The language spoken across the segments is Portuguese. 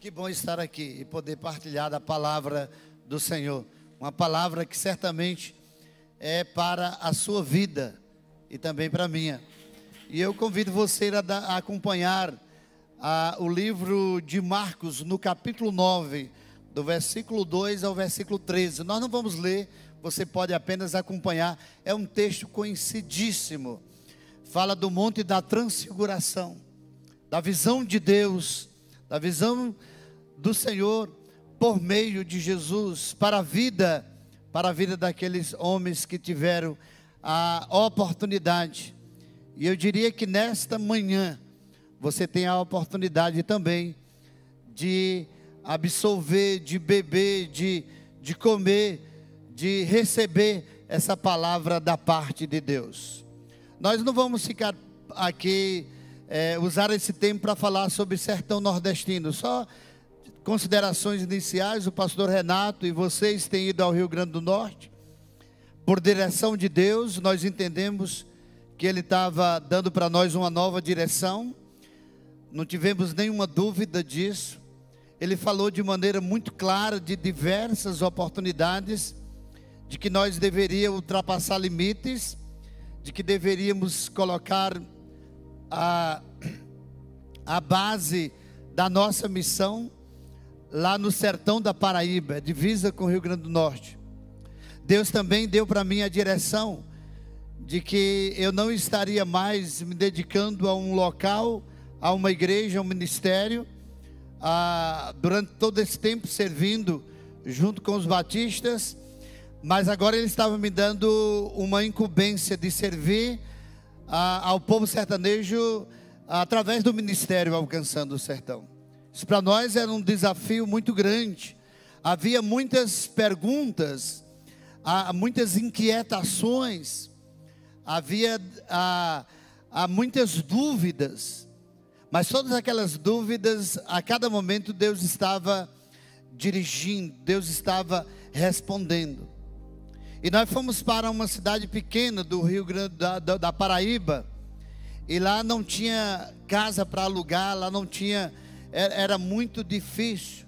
Que bom estar aqui e poder partilhar da palavra do Senhor. Uma palavra que certamente é para a sua vida e também para a minha. E eu convido você a, a acompanhar a, o livro de Marcos, no capítulo 9, do versículo 2 ao versículo 13. Nós não vamos ler, você pode apenas acompanhar. É um texto conhecidíssimo. Fala do Monte da Transfiguração, da visão de Deus, da visão do Senhor por meio de Jesus para a vida, para a vida daqueles homens que tiveram a oportunidade. E eu diria que nesta manhã você tem a oportunidade também de absolver, de beber, de, de comer, de receber essa palavra da parte de Deus. Nós não vamos ficar aqui é, usar esse tempo para falar sobre sertão nordestino. Só considerações iniciais, o pastor Renato e vocês têm ido ao Rio Grande do Norte. Por direção de Deus, nós entendemos que Ele estava dando para nós uma nova direção. Não tivemos nenhuma dúvida disso. Ele falou de maneira muito clara de diversas oportunidades de que nós deveríamos ultrapassar limites, de que deveríamos colocar a, a base da nossa missão lá no sertão da Paraíba, divisa com o Rio Grande do Norte. Deus também deu para mim a direção de que eu não estaria mais me dedicando a um local, a uma igreja, a um ministério, a, durante todo esse tempo servindo junto com os batistas, mas agora ele estava me dando uma incumbência de servir a, ao povo sertanejo através do ministério alcançando o sertão. Isso para nós era um desafio muito grande. Havia muitas perguntas, muitas inquietações, havia há, há muitas dúvidas, mas todas aquelas dúvidas, a cada momento Deus estava dirigindo, Deus estava respondendo. E nós fomos para uma cidade pequena do Rio Grande da, da, da Paraíba. E lá não tinha casa para alugar, lá não tinha, era, muito difícil.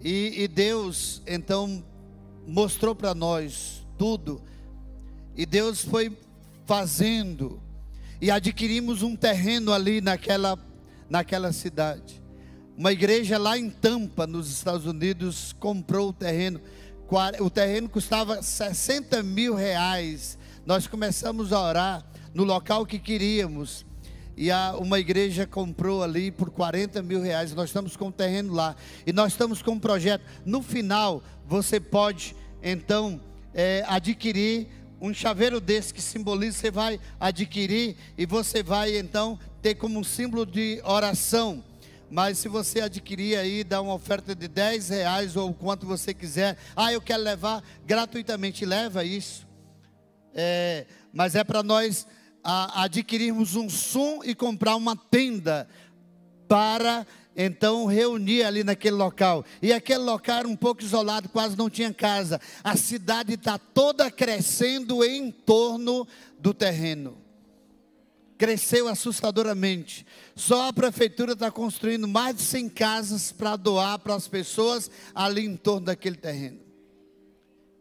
E, e Deus então mostrou para nós tudo. E Deus foi fazendo. E adquirimos um terreno ali naquela, naquela cidade. Uma igreja lá em Tampa, nos Estados Unidos, comprou o terreno o terreno custava 60 mil reais. Nós começamos a orar no local que queríamos. E a, uma igreja comprou ali por 40 mil reais. Nós estamos com terreno lá. E nós estamos com um projeto. No final, você pode então é, adquirir um chaveiro desse que simboliza, você vai adquirir e você vai então ter como um símbolo de oração mas se você adquirir aí, dá uma oferta de 10 reais ou quanto você quiser. Ah, eu quero levar gratuitamente, leva isso. É, mas é para nós a, adquirirmos um som e comprar uma tenda para então reunir ali naquele local. E aquele local era um pouco isolado, quase não tinha casa. A cidade está toda crescendo em torno do terreno cresceu assustadoramente. Só a prefeitura está construindo mais de 100 casas para doar para as pessoas ali em torno daquele terreno.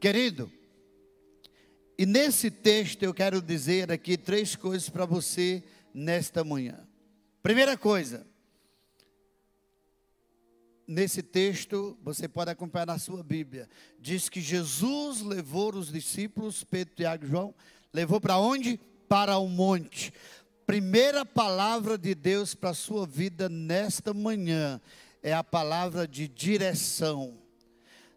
Querido, e nesse texto eu quero dizer aqui três coisas para você nesta manhã. Primeira coisa, nesse texto, você pode acompanhar na sua Bíblia, diz que Jesus levou os discípulos, Pedro, Tiago e João, levou para onde? Para o monte primeira palavra de Deus para a sua vida nesta manhã é a palavra de direção.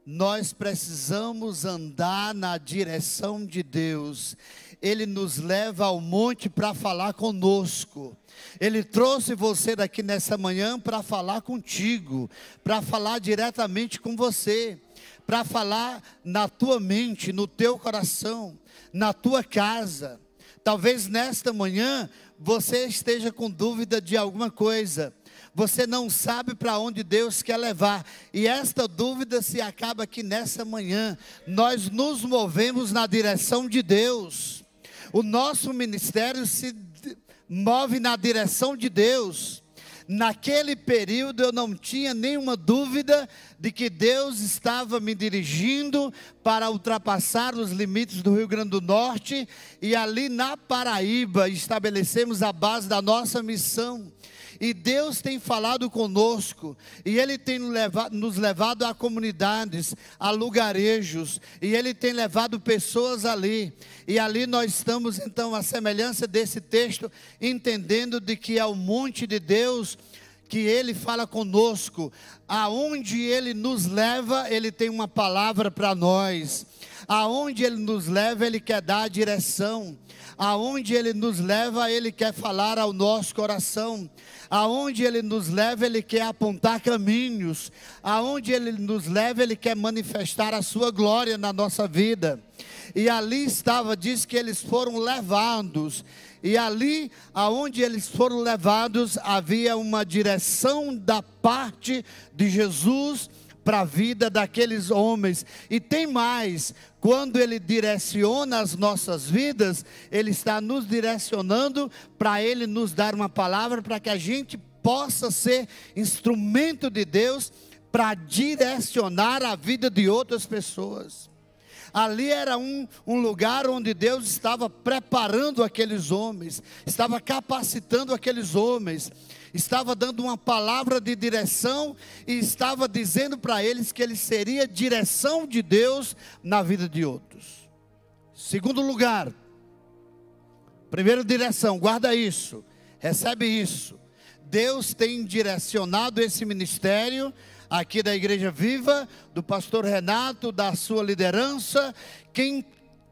Nós precisamos andar na direção de Deus. Ele nos leva ao monte para falar conosco. Ele trouxe você daqui nessa manhã para falar contigo, para falar diretamente com você, para falar na tua mente, no teu coração, na tua casa. Talvez nesta manhã você esteja com dúvida de alguma coisa, você não sabe para onde Deus quer levar, e esta dúvida se acaba aqui nessa manhã. Nós nos movemos na direção de Deus, o nosso ministério se move na direção de Deus. naquele período eu não tinha nenhuma dúvida de que Deus estava me dirigindo para ultrapassar os limites do Rio Grande do Norte e ali na Paraíba estabelecemos a base da nossa missão. E Deus tem falado conosco, e Ele tem nos levado a comunidades, a lugarejos, e Ele tem levado pessoas ali. E ali nós estamos, então, a semelhança desse texto, entendendo de que é o monte de Deus que Ele fala conosco, aonde Ele nos leva, Ele tem uma palavra para nós, aonde Ele nos leva, Ele quer dar a direção, aonde Ele nos leva, Ele quer falar ao nosso coração, aonde Ele nos leva, Ele quer apontar caminhos, aonde Ele nos leva, Ele quer manifestar a Sua glória na nossa vida. E ali estava, diz que eles foram levados. E ali, aonde eles foram levados, havia uma direção da parte de Jesus para a vida daqueles homens. E tem mais, quando ele direciona as nossas vidas, ele está nos direcionando para ele nos dar uma palavra para que a gente possa ser instrumento de Deus para direcionar a vida de outras pessoas. Ali era um, um lugar onde Deus estava preparando aqueles homens, estava capacitando aqueles homens, estava dando uma palavra de direção e estava dizendo para eles que ele seria direção de Deus na vida de outros. Segundo lugar, primeira direção, guarda isso, recebe isso. Deus tem direcionado esse ministério aqui da Igreja Viva, do pastor Renato, da sua liderança. Quem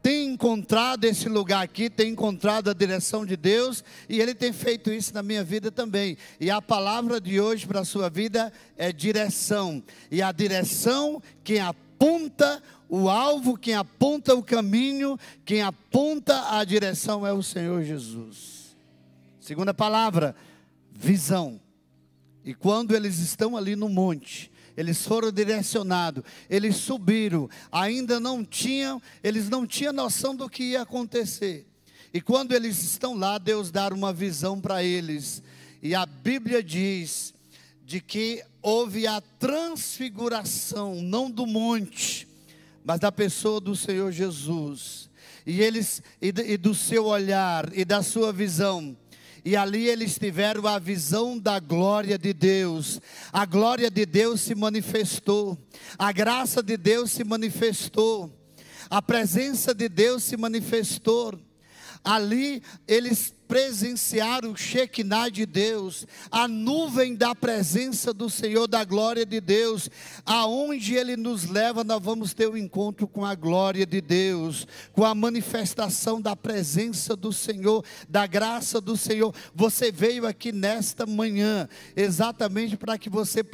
tem encontrado esse lugar aqui, tem encontrado a direção de Deus, e Ele tem feito isso na minha vida também. E a palavra de hoje para a sua vida é direção. E a direção, quem aponta o alvo, quem aponta o caminho, quem aponta a direção é o Senhor Jesus. Segunda palavra, visão. E quando eles estão ali no monte, eles foram direcionados, eles subiram, ainda não tinham, eles não tinham noção do que ia acontecer. E quando eles estão lá, Deus dá uma visão para eles. E a Bíblia diz de que houve a transfiguração, não do monte, mas da pessoa do Senhor Jesus. E eles e, do seu olhar e da sua visão e ali eles tiveram a visão da glória de Deus. A glória de Deus se manifestou, a graça de Deus se manifestou, a presença de Deus se manifestou. Ali eles presenciaram o Shekinah de Deus, a nuvem da presença do Senhor, da glória de Deus. Aonde Ele nos leva, nós vamos ter o um encontro com a glória de Deus, com a manifestação da presença do Senhor, da graça do Senhor. Você veio aqui nesta manhã, exatamente para que você,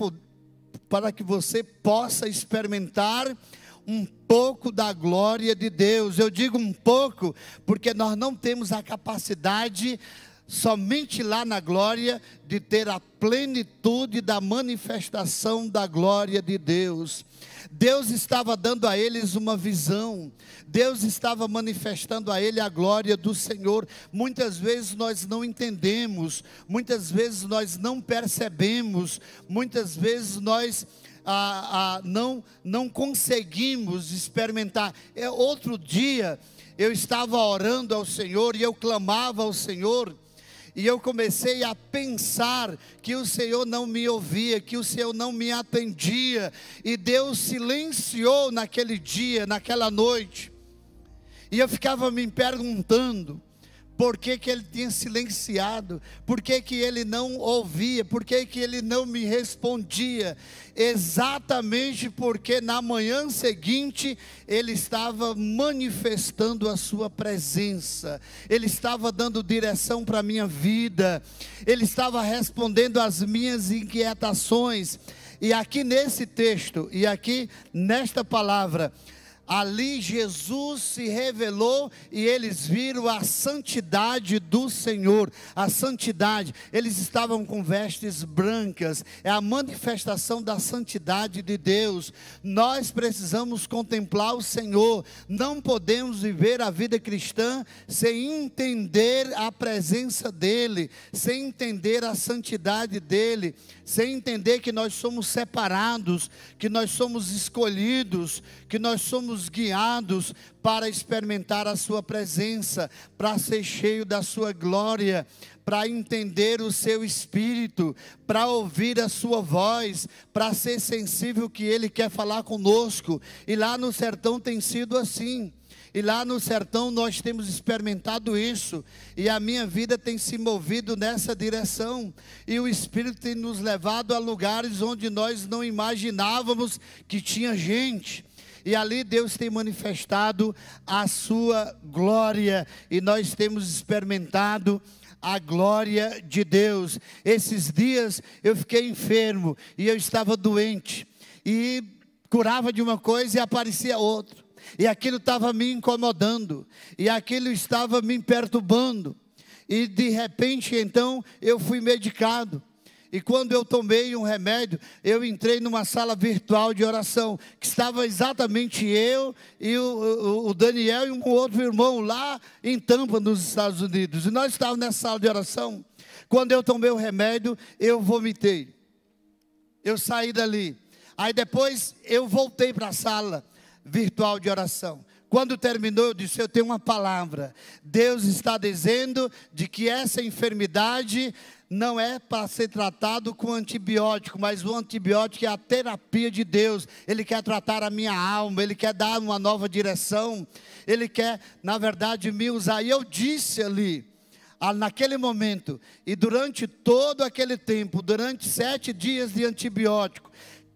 para que você possa experimentar um pouco da glória de Deus. Eu digo um pouco porque nós não temos a capacidade somente lá na glória de ter a plenitude da manifestação da glória de Deus. Deus estava dando a eles uma visão, Deus estava manifestando a ele a glória do Senhor. Muitas vezes nós não entendemos, muitas vezes nós não percebemos, muitas vezes nós ah, ah, não, não conseguimos experimentar. É, outro dia eu estava orando ao Senhor e eu clamava ao Senhor. E eu comecei a pensar que o Senhor não me ouvia, que o Senhor não me atendia, e Deus silenciou naquele dia, naquela noite. E eu ficava me perguntando: por que, que ele tinha silenciado? Por que, que ele não ouvia? Por que, que ele não me respondia? Exatamente porque na manhã seguinte ele estava manifestando a sua presença, ele estava dando direção para a minha vida, ele estava respondendo às minhas inquietações. E aqui nesse texto, e aqui nesta palavra, Ali Jesus se revelou e eles viram a santidade do Senhor, a santidade. Eles estavam com vestes brancas, é a manifestação da santidade de Deus. Nós precisamos contemplar o Senhor, não podemos viver a vida cristã sem entender a presença dEle, sem entender a santidade dEle, sem entender que nós somos separados, que nós somos escolhidos, que nós somos guiados para experimentar a Sua presença, para ser cheio da Sua glória, para entender o Seu Espírito, para ouvir a Sua voz, para ser sensível que Ele quer falar conosco. E lá no sertão tem sido assim. E lá no sertão nós temos experimentado isso, e a minha vida tem se movido nessa direção, e o Espírito tem nos levado a lugares onde nós não imaginávamos que tinha gente. E ali Deus tem manifestado a sua glória, e nós temos experimentado a glória de Deus. Esses dias eu fiquei enfermo e eu estava doente, e curava de uma coisa e aparecia outra e aquilo estava me incomodando, e aquilo estava me perturbando, e de repente então eu fui medicado. E quando eu tomei um remédio, eu entrei numa sala virtual de oração, que estava exatamente eu e o, o, Daniel e um outro irmão lá em Tampa, nos Estados Unidos. E nós estávamos nessa sala de oração. Quando eu tomei o remédio, eu vomitei. Eu saí dali. Aí depois eu voltei para a sala virtual de oração. Quando terminou, eu disse: Eu tenho uma palavra. Deus está dizendo de que essa enfermidade não é para ser tratado com antibiótico, mas o antibiótico é a terapia de Deus. Ele quer tratar a minha alma, ele quer dar uma nova direção, ele quer, na verdade, me usar. E eu disse ali, naquele momento, e durante todo aquele tempo, durante sete dias de antibiótico,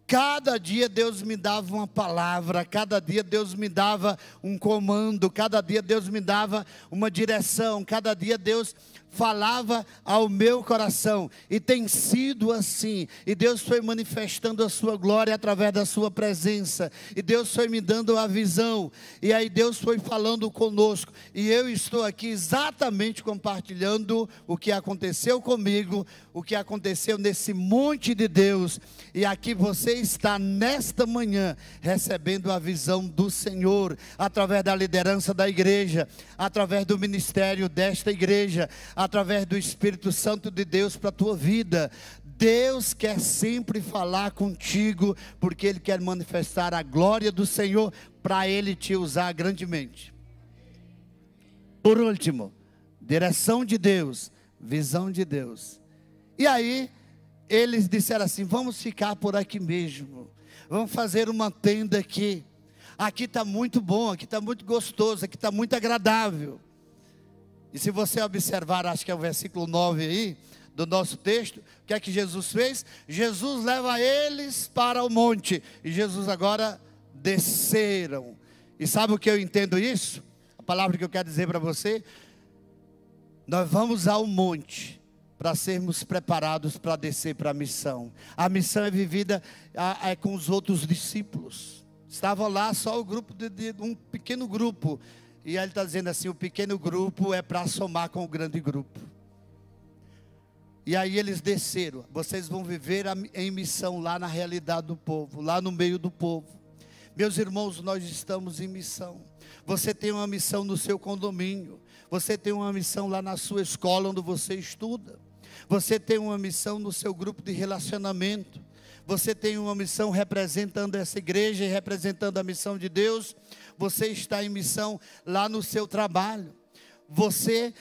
Cada dia Deus me dava uma palavra, cada dia Deus me dava um comando, cada dia Deus me dava uma direção, cada dia Deus falava ao meu coração, e tem sido assim, e Deus foi manifestando a sua glória através da sua presença, e Deus foi me dando a visão, e aí Deus foi falando conosco, e eu estou aqui exatamente compartilhando o que aconteceu comigo, o que aconteceu nesse monte de Deus, e aqui você está nesta manhã recebendo a visão do Senhor, através da liderança da igreja, através do ministério desta igreja, através do Espírito Santo de Deus para a tua vida. Deus quer sempre falar contigo, porque Ele quer manifestar a glória do Senhor para Ele te usar grandemente. Por último, direção de Deus, visão de Deus. E aí, eles disseram assim: vamos ficar por aqui mesmo, vamos fazer uma tenda aqui. Aqui está muito bom, aqui está muito gostoso, aqui está muito agradável. E se você observar, acho que é o versículo 9 aí, do nosso texto, o que é que Jesus fez? Jesus leva eles para o monte. E Jesus agora desceram. E sabe o que eu entendo isso? A palavra que eu quero dizer para você. Nós vamos ao monte para sermos preparados para descer para a missão. A missão é vivida é com os outros discípulos. Estava lá só o grupo de, de um pequeno grupo e ele está dizendo assim: o pequeno grupo é para somar com o grande grupo. E aí eles desceram. Vocês vão viver em missão lá na realidade do povo, lá no meio do povo. Meus irmãos, nós estamos em missão. Você tem uma missão no seu condomínio. Você tem uma missão lá na sua escola onde você estuda. Você tem uma missão no seu grupo de relacionamento. Você tem uma missão representando essa igreja e representando a missão de Deus você está em missão lá no seu trabalho. Você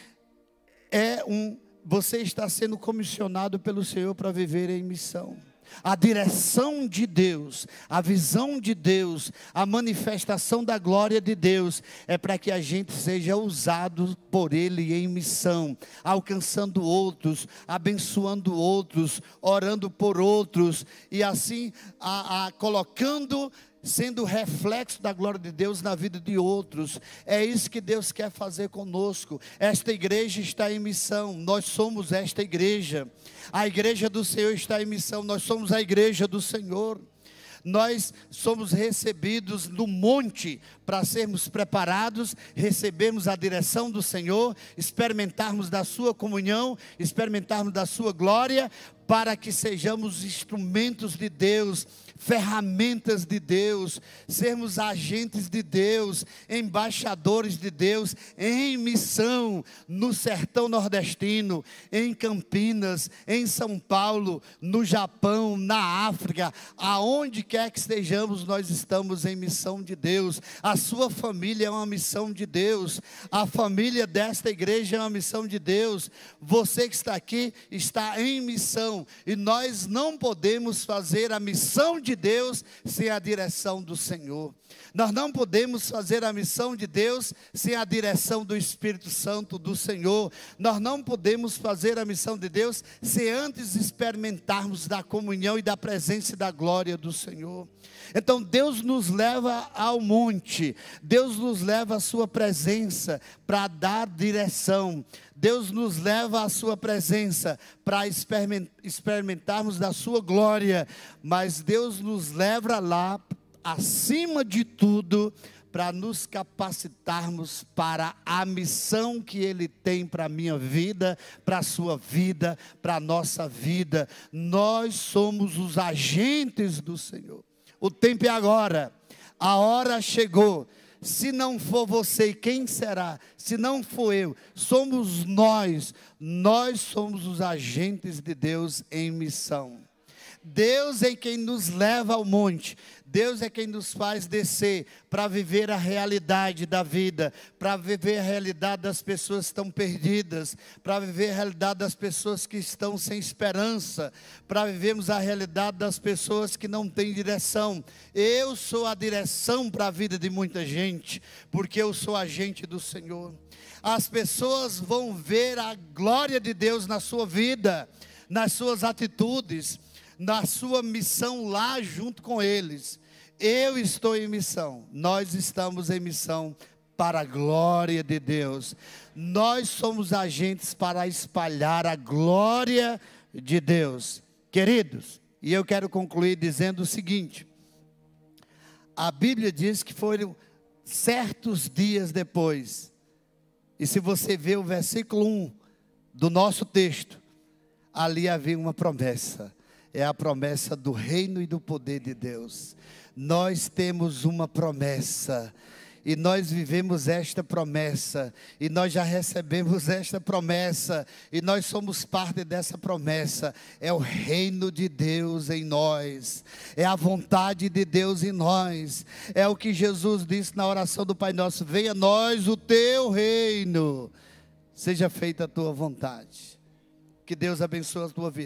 é um, você está sendo comissionado pelo Senhor para viver em missão. A direção de Deus, a visão de Deus, a manifestação da glória de Deus é para que a gente seja usado por Ele em missão, alcançando outros, abençoando outros, orando por outros e assim a, a, colocando sendo reflexo da glória de Deus na vida de outros. É isso que Deus quer fazer conosco. Esta igreja está em missão, nós somos esta igreja. A igreja do Senhor está em missão, nós somos a igreja do Senhor. nós somos recebidos no monte para sermos preparados, recebermos a direção do Senhor, experimentarmos da Sua comunhão, experimentarmos da Sua glória, para que sejamos instrumentos de Deus, ferramentas de Deus, sermos agentes de Deus, embaixadores de Deus, em missão no sertão nordestino, em Campinas, em São Paulo, no Japão, na África, aonde quer que estejamos, nós estamos em missão de Deus. A sua família é uma missão de Deus, a família desta igreja é uma missão de Deus. Você que está aqui está em missão e nós não podemos fazer a missão de Deus sem a direção do Senhor. Nós não podemos fazer a missão de Deus sem a direção do Espírito Santo do Senhor. Nós não podemos fazer a missão de Deus sem antes experimentarmos da comunhão e da presença e da glória do Senhor. Então Deus nos leva ao monte, Deus nos leva à sua presença para dar direção. Deus nos leva à sua presença para experimentarmos da sua glória, mas Deus nos leva lá acima de tudo para nos capacitarmos para a missão que Ele tem para a minha vida, para a sua vida, para a nossa vida. Nós somos os agentes do Senhor. O tempo é agora, a hora chegou. Se não for você, quem será? Se não for eu, somos nós. Nós somos os agentes de Deus em missão. Deus é quem nos leva ao monte. Deus é quem nos faz descer para viver a realidade da vida, para viver a realidade das pessoas que estão perdidas, para viver a realidade das pessoas que estão sem esperança, para vivermos a realidade das pessoas que não têm direção. Eu sou a direção para a vida de muita gente, porque eu sou agente do Senhor. As pessoas vão ver a glória de Deus na sua vida, nas suas atitudes na sua missão lá junto com eles. Eu estou em missão, nós estamos em missão para a glória de Deus. Nós somos agentes para espalhar a glória de Deus. Queridos, e eu quero concluir dizendo o seguinte: a Bíblia diz que foram certos dias depois, e se você ver o versículo 1 do nosso texto, ali havia uma promessa é a promessa do reino e do poder de Deus. Nós temos uma promessa. E nós vivemos esta promessa, e nós já recebemos esta promessa, e nós somos parte dessa promessa. É o reino de Deus em nós, é a vontade de Deus em nós, é o que Jesus disse na oração do Pai Nosso: Venha a nós o teu reino, seja feita a tua vontade. Que Deus abençoe a tua vida.